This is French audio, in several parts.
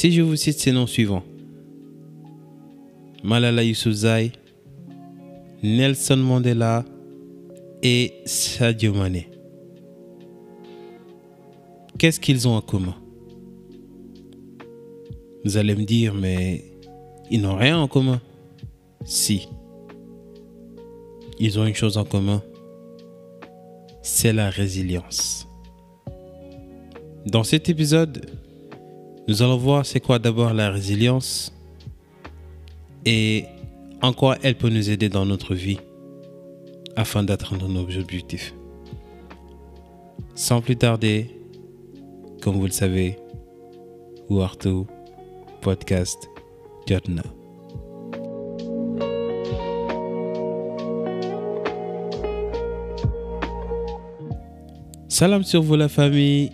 Si je vous cite ces noms suivants Malala Yousafzai, Nelson Mandela et Sadio Mane. Qu'est-ce qu'ils ont en commun? Vous allez me dire, mais ils n'ont rien en commun? Si. Ils ont une chose en commun? C'est la résilience. Dans cet épisode, nous allons voir c'est quoi d'abord la résilience et en quoi elle peut nous aider dans notre vie afin d'atteindre nos objectifs. Sans plus tarder, comme vous le savez, Ouarto Podcast Jotna. Salam sur vous la famille,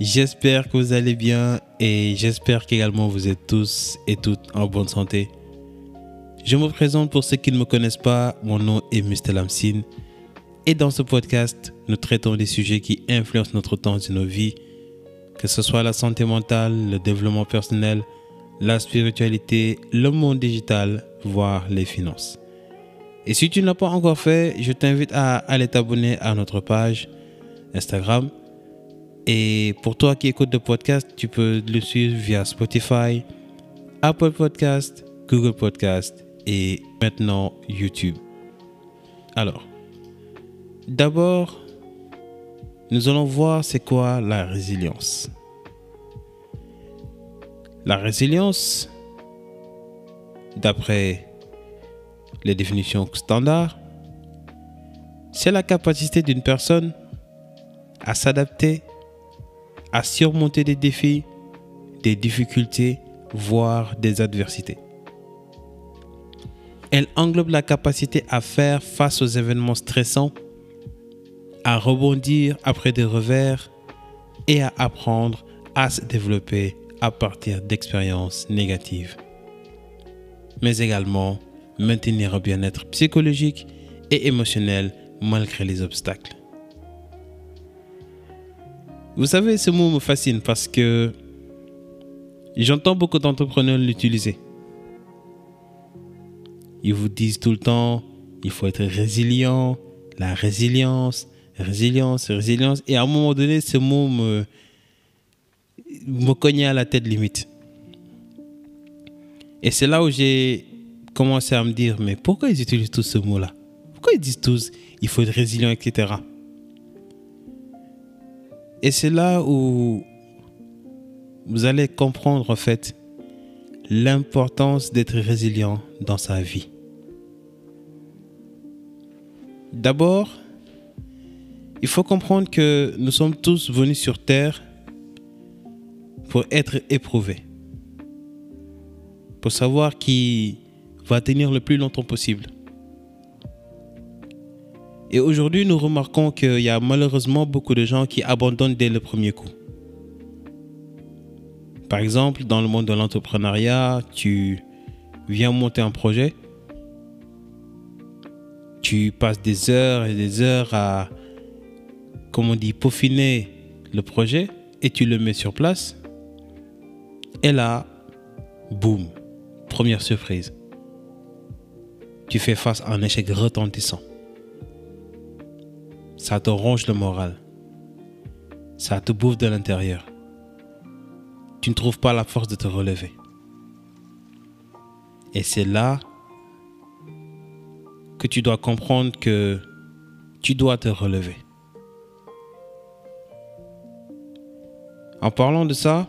j'espère que vous allez bien et j'espère qu'également vous êtes tous et toutes en bonne santé. Je me présente pour ceux qui ne me connaissent pas, mon nom est Mr. Lamsin et dans ce podcast, nous traitons des sujets qui influencent notre temps et nos vies, que ce soit la santé mentale, le développement personnel, la spiritualité, le monde digital, voire les finances. Et si tu ne l'as pas encore fait, je t'invite à aller t'abonner à notre page Instagram. Et pour toi qui écoutes le podcast, tu peux le suivre via Spotify, Apple Podcast, Google Podcast et maintenant YouTube. Alors, d'abord, nous allons voir c'est quoi la résilience. La résilience, d'après les définitions standards, c'est la capacité d'une personne à s'adapter, à surmonter des défis, des difficultés, voire des adversités. Elle englobe la capacité à faire face aux événements stressants, à rebondir après des revers et à apprendre à se développer à partir d'expériences négatives. Mais également maintenir un bien-être psychologique et émotionnel malgré les obstacles. Vous savez, ce mot me fascine parce que j'entends beaucoup d'entrepreneurs l'utiliser. Ils vous disent tout le temps, il faut être résilient, la résilience, résilience, résilience. Et à un moment donné, ce mot me, me cognait à la tête limite. Et c'est là où j'ai commencé à me dire, mais pourquoi ils utilisent tous ce mot-là? Pourquoi ils disent tous, il faut être résilient, etc. Et c'est là où vous allez comprendre en fait l'importance d'être résilient dans sa vie. D'abord, il faut comprendre que nous sommes tous venus sur Terre pour être éprouvés, pour savoir qui va tenir le plus longtemps possible. Et aujourd'hui, nous remarquons qu'il y a malheureusement beaucoup de gens qui abandonnent dès le premier coup. Par exemple, dans le monde de l'entrepreneuriat, tu viens monter un projet, tu passes des heures et des heures à, comme on dit, peaufiner le projet et tu le mets sur place. Et là, boum, première surprise. Tu fais face à un échec retentissant ça te ronge le moral. Ça te bouffe de l'intérieur. Tu ne trouves pas la force de te relever. Et c'est là que tu dois comprendre que tu dois te relever. En parlant de ça,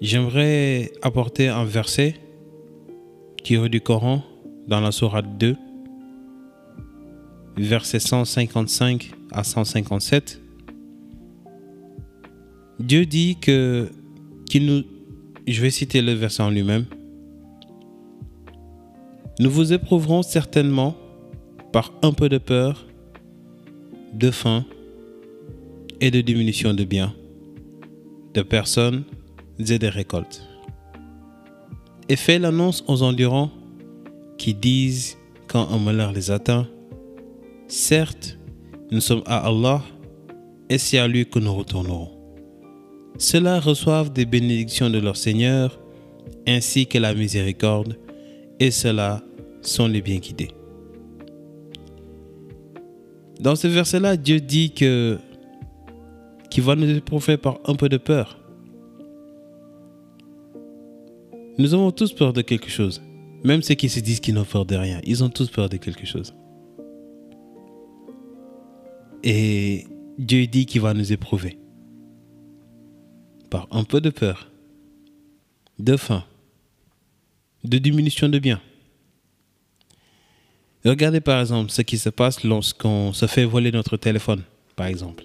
j'aimerais apporter un verset tiré du Coran dans la Sourate 2 versets 155 à 157, Dieu dit que, nous, je vais citer le verset en lui-même, nous vous éprouverons certainement par un peu de peur, de faim et de diminution de biens, de personnes et de récoltes. Et fait l'annonce aux endurants qui disent quand un malheur les atteint, Certes, nous sommes à Allah et c'est à lui que nous retournerons. ceux-là reçoivent des bénédictions de leur Seigneur ainsi que la miséricorde, et ceux-là sont les bien guidés. Dans ce verset-là, Dieu dit que qu'il va nous éprouver par un peu de peur. Nous avons tous peur de quelque chose. Même ceux qui se disent qu'ils n'ont peur de rien, ils ont tous peur de quelque chose. Et Dieu dit qu'il va nous éprouver par un peu de peur, de faim, de diminution de biens. Regardez par exemple ce qui se passe lorsqu'on se fait voler notre téléphone, par exemple,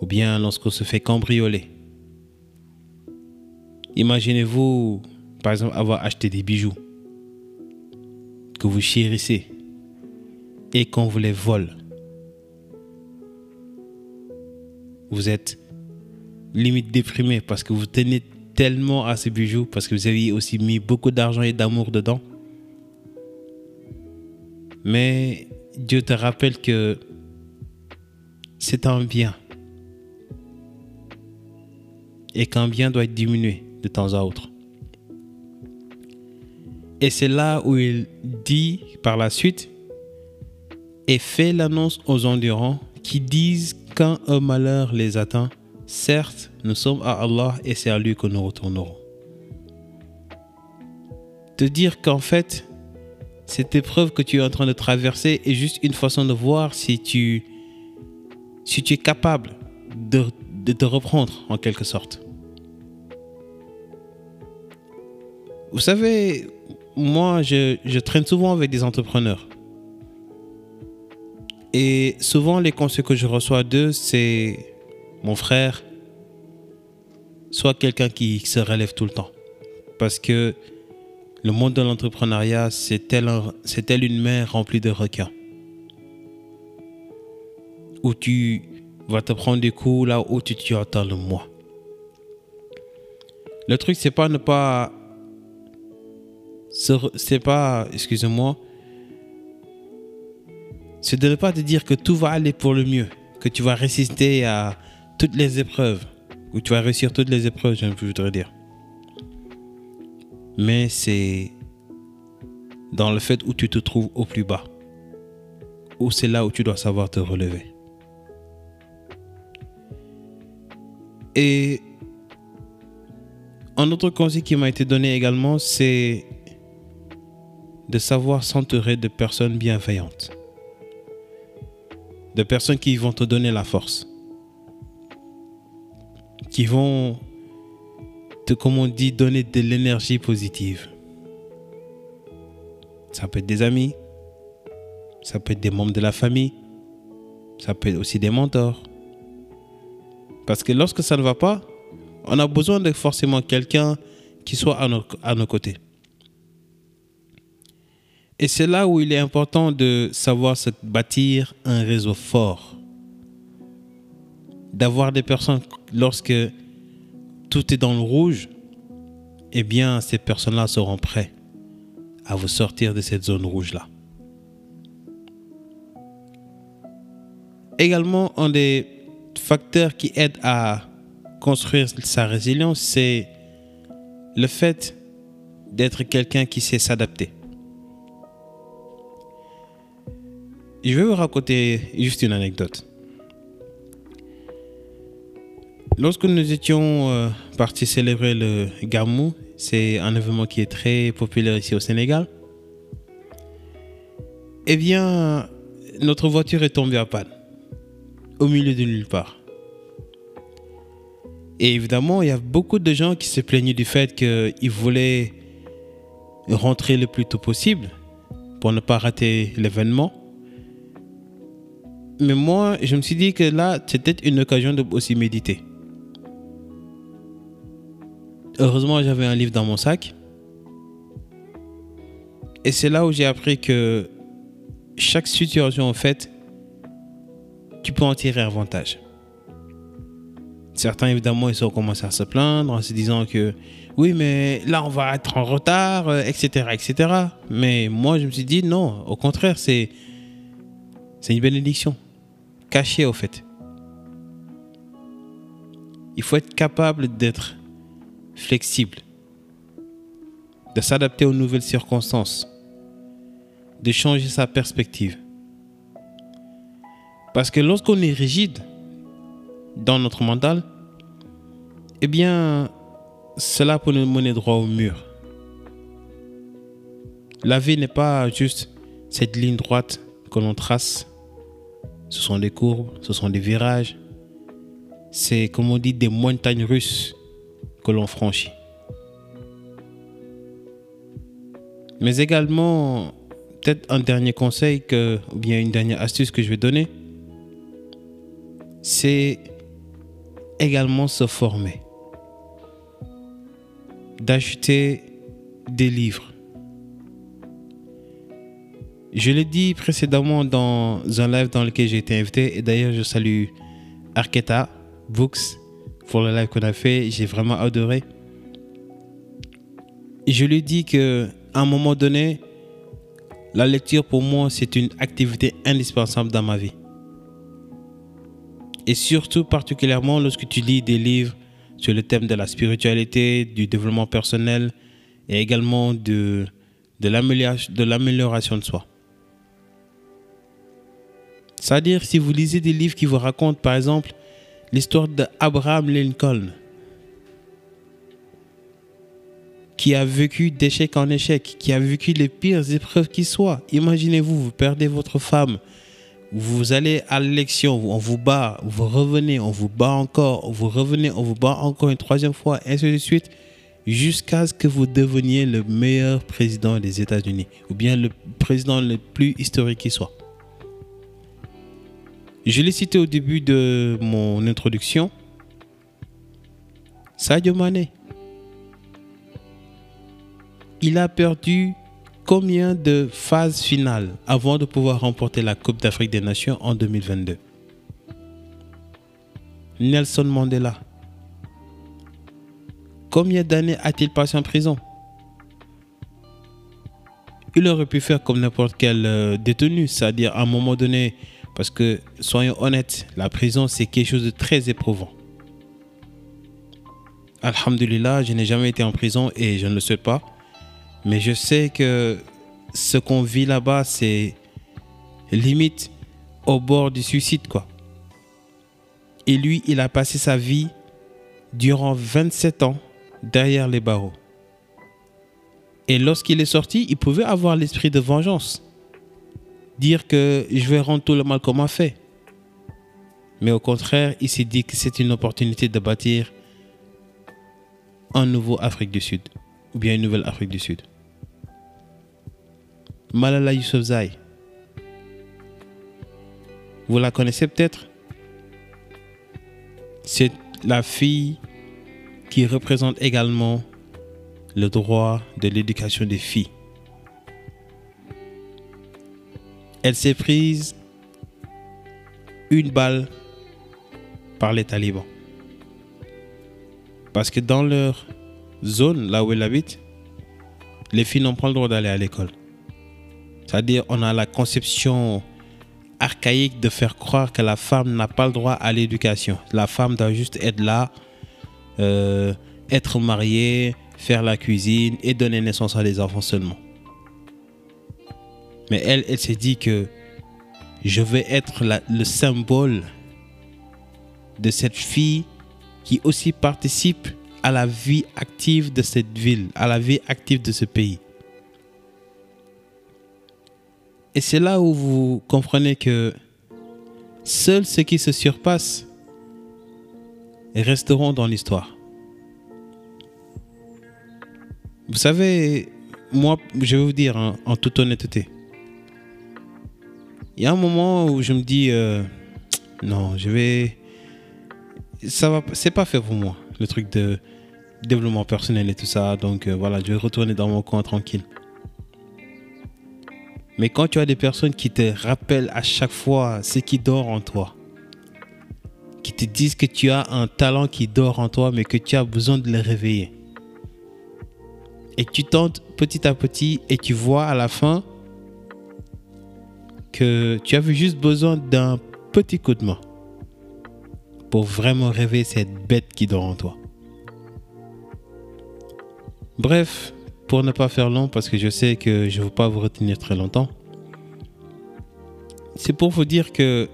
ou bien lorsqu'on se fait cambrioler. Imaginez-vous, par exemple, avoir acheté des bijoux que vous chérissez et qu'on vous les vole. Vous êtes limite déprimé parce que vous tenez tellement à ces bijoux, parce que vous avez aussi mis beaucoup d'argent et d'amour dedans. Mais Dieu te rappelle que c'est un bien. Et qu'un bien doit être diminué de temps à autre. Et c'est là où il dit par la suite, et fait l'annonce aux endurants qui disent quand un malheur les atteint, certes, nous sommes à Allah et c'est à lui que nous retournerons. Te dire qu'en fait, cette épreuve que tu es en train de traverser est juste une façon de voir si tu, si tu es capable de, te reprendre en quelque sorte. Vous savez, moi, je, traîne souvent avec des entrepreneurs. Et souvent, les conseils que je reçois d'eux, c'est mon frère, soit quelqu'un qui se relève tout le temps. Parce que le monde de l'entrepreneuriat, c'est tel, une mer remplie de requins. Où tu vas te prendre des coups là où tu, attends le mois. Le truc, c'est pas ne pas c'est pas, excusez-moi, c'est de ne pas te dire que tout va aller pour le mieux, que tu vas résister à toutes les épreuves, ou tu vas réussir toutes les épreuves, je voudrais dire. Mais c'est dans le fait où tu te trouves au plus bas, où c'est là où tu dois savoir te relever. Et un autre conseil qui m'a été donné également, c'est de savoir s'entourer de personnes bienveillantes, de personnes qui vont te donner la force, qui vont te, comme on dit, donner de l'énergie positive. Ça peut être des amis, ça peut être des membres de la famille, ça peut être aussi des mentors. Parce que lorsque ça ne va pas, on a besoin de forcément quelqu'un qui soit à nos, à nos côtés. Et c'est là où il est important de savoir se bâtir un réseau fort. D'avoir des personnes, lorsque tout est dans le rouge, eh bien, ces personnes-là seront prêtes à vous sortir de cette zone rouge-là. Également, un des facteurs qui aident à construire sa résilience, c'est le fait d'être quelqu'un qui sait s'adapter. Je vais vous raconter juste une anecdote. Lorsque nous étions euh, partis célébrer le Gamou, c'est un événement qui est très populaire ici au Sénégal. Eh bien, notre voiture est tombée à panne, au milieu de nulle part. Et évidemment, il y a beaucoup de gens qui se plaignaient du fait qu'ils voulaient rentrer le plus tôt possible pour ne pas rater l'événement. Mais moi, je me suis dit que là, c'était une occasion de aussi méditer. Heureusement, j'avais un livre dans mon sac. Et c'est là où j'ai appris que chaque situation, en fait, tu peux en tirer avantage. Certains, évidemment, ils ont commencé à se plaindre en se disant que oui, mais là, on va être en retard, etc., euh, etc. Mais moi, je me suis dit non, au contraire, c'est, c'est une bénédiction caché au fait. Il faut être capable d'être flexible, de s'adapter aux nouvelles circonstances, de changer sa perspective. Parce que lorsqu'on est rigide dans notre mental, eh bien, cela peut nous mener droit au mur. La vie n'est pas juste cette ligne droite que l'on trace. Ce sont des courbes, ce sont des virages. C'est, comme on dit, des montagnes russes que l'on franchit. Mais également, peut-être un dernier conseil ou bien une dernière astuce que je vais donner, c'est également se former, d'acheter des livres. Je l'ai dit précédemment dans un live dans lequel j'ai été invité, et d'ailleurs je salue Arketa Books pour le live qu'on a fait, j'ai vraiment adoré. Je lui dis que à un moment donné, la lecture pour moi c'est une activité indispensable dans ma vie. Et surtout particulièrement lorsque tu lis des livres sur le thème de la spiritualité, du développement personnel et également de, de l'amélioration de soi. C'est-à-dire si vous lisez des livres qui vous racontent par exemple l'histoire d'Abraham Lincoln, qui a vécu d'échec en échec, qui a vécu les pires épreuves qui soient. Imaginez-vous, vous perdez votre femme, vous allez à l'élection, on vous bat, vous revenez, on vous bat encore, vous revenez, on vous bat encore une troisième fois, et ainsi de suite, jusqu'à ce que vous deveniez le meilleur président des États-Unis, ou bien le président le plus historique qui soit. Je l'ai cité au début de mon introduction. Sadio Mané. Il a perdu combien de phases finales avant de pouvoir remporter la Coupe d'Afrique des Nations en 2022 Nelson Mandela. Combien d'années a-t-il passé en prison? Il aurait pu faire comme n'importe quel euh, détenu, c'est-à-dire à un moment donné, parce que soyons honnêtes, la prison c'est quelque chose de très éprouvant. Alhamdulillah, je n'ai jamais été en prison et je ne le souhaite pas. Mais je sais que ce qu'on vit là-bas, c'est limite au bord du suicide, quoi. Et lui, il a passé sa vie durant 27 ans derrière les barreaux. Et lorsqu'il est sorti, il pouvait avoir l'esprit de vengeance. Dire que je vais rendre tout le mal qu'on m'a fait. Mais au contraire, il s'est dit que c'est une opportunité de bâtir un nouveau Afrique du Sud. Ou bien une nouvelle Afrique du Sud. Malala Yousafzai. Vous la connaissez peut-être? C'est la fille qui représente également le droit de l'éducation des filles. Elle s'est prise une balle par les talibans. Parce que dans leur zone, là où elle habite, les filles n'ont pas le droit d'aller à l'école. C'est-à-dire, on a la conception archaïque de faire croire que la femme n'a pas le droit à l'éducation. La femme doit juste être là, euh, être mariée, faire la cuisine et donner naissance à des enfants seulement. Mais elle, elle s'est dit que je vais être le symbole de cette fille qui aussi participe à la vie active de cette ville, à la vie active de ce pays. Et c'est là où vous comprenez que seuls ceux qui se surpassent resteront dans l'histoire. Vous savez, moi, je vais vous dire hein, en toute honnêteté, il y a un moment où je me dis, euh, non, je vais, ça va, c'est pas fait pour moi, le truc de développement personnel et tout ça. Donc euh, voilà, je vais retourner dans mon coin tranquille. Mais quand tu as des personnes qui te rappellent à chaque fois ce qui dort en toi, qui te disent que tu as un talent qui dort en toi, mais que tu as besoin de le réveiller. Et tu tentes petit à petit et tu vois à la fin que tu avais juste besoin d'un petit coup de main pour vraiment rêver cette bête qui dort en toi. Bref, pour ne pas faire long, parce que je sais que je ne veux pas vous retenir très longtemps, c'est pour vous dire que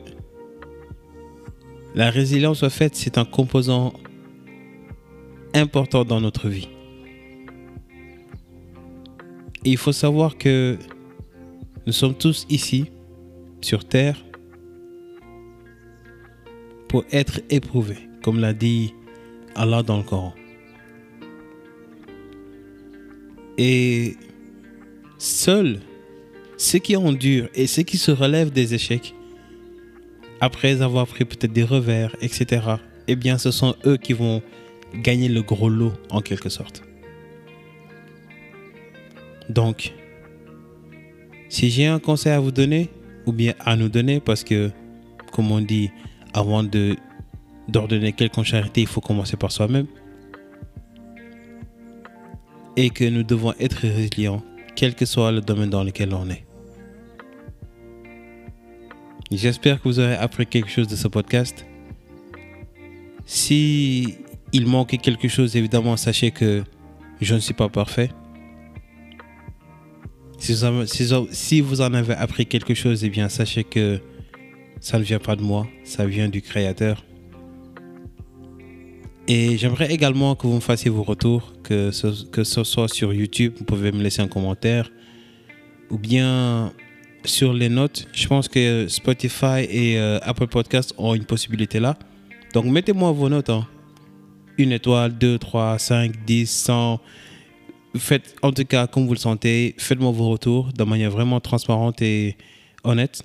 la résilience, en fait, c'est un composant important dans notre vie. Et il faut savoir que nous sommes tous ici, sur Terre, pour être éprouvés, comme l'a dit Allah dans le Coran. Et seuls ceux qui endurent et ceux qui se relèvent des échecs, après avoir pris peut-être des revers, etc., eh bien, ce sont eux qui vont gagner le gros lot en quelque sorte. Donc, si j'ai un conseil à vous donner, ou bien à nous donner, parce que, comme on dit, avant de d'ordonner quelconque charité, il faut commencer par soi-même. Et que nous devons être résilients, quel que soit le domaine dans lequel on est. J'espère que vous aurez appris quelque chose de ce podcast. Si il manque quelque chose, évidemment, sachez que je ne suis pas parfait. Si vous, en avez appris quelque chose, eh bien, sachez que ça ne vient pas de moi, ça vient du Créateur. Et j'aimerais également que vous me fassiez vos retours, que ce, que ce soit sur YouTube, vous pouvez me laisser un commentaire, ou bien sur les notes. Je pense que Spotify et euh, Apple Podcast ont une possibilité là. Donc mettez-moi vos notes. Hein. Une étoile, deux, trois, cinq, dix, cent faites en tout cas comme vous le sentez, faites-moi vos retours de manière vraiment transparente et honnête.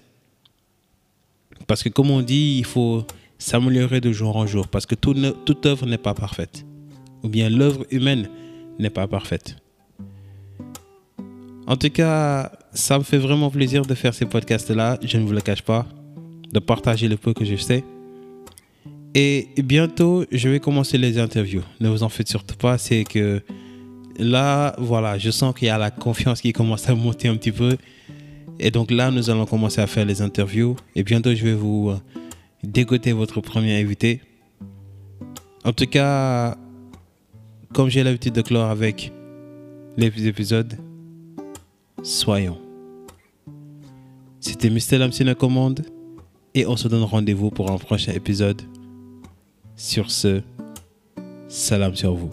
Parce que comme on dit, il faut s'améliorer de jour en jour parce que toute œuvre n'est pas parfaite. Ou bien l'œuvre humaine n'est pas parfaite. En tout cas, ça me fait vraiment plaisir de faire ces podcasts-là, je ne vous le cache pas, de partager le peu que je sais. Et bientôt, je vais commencer les interviews. Ne vous en faites surtout pas, c'est que là, voilà, je sens qu'il y a la confiance qui commence à monter un petit peu. Et donc là, nous allons commencer à faire les interviews. Et bientôt, je vais vous euh, dégoter votre premier invité. En tout cas, comme j'ai l'habitude de clore avec les épisodes, soyons. C'était Mr. Lamsina Commande et on se donne rendez-vous pour un prochain épisode. Sur ce, salam sur vous.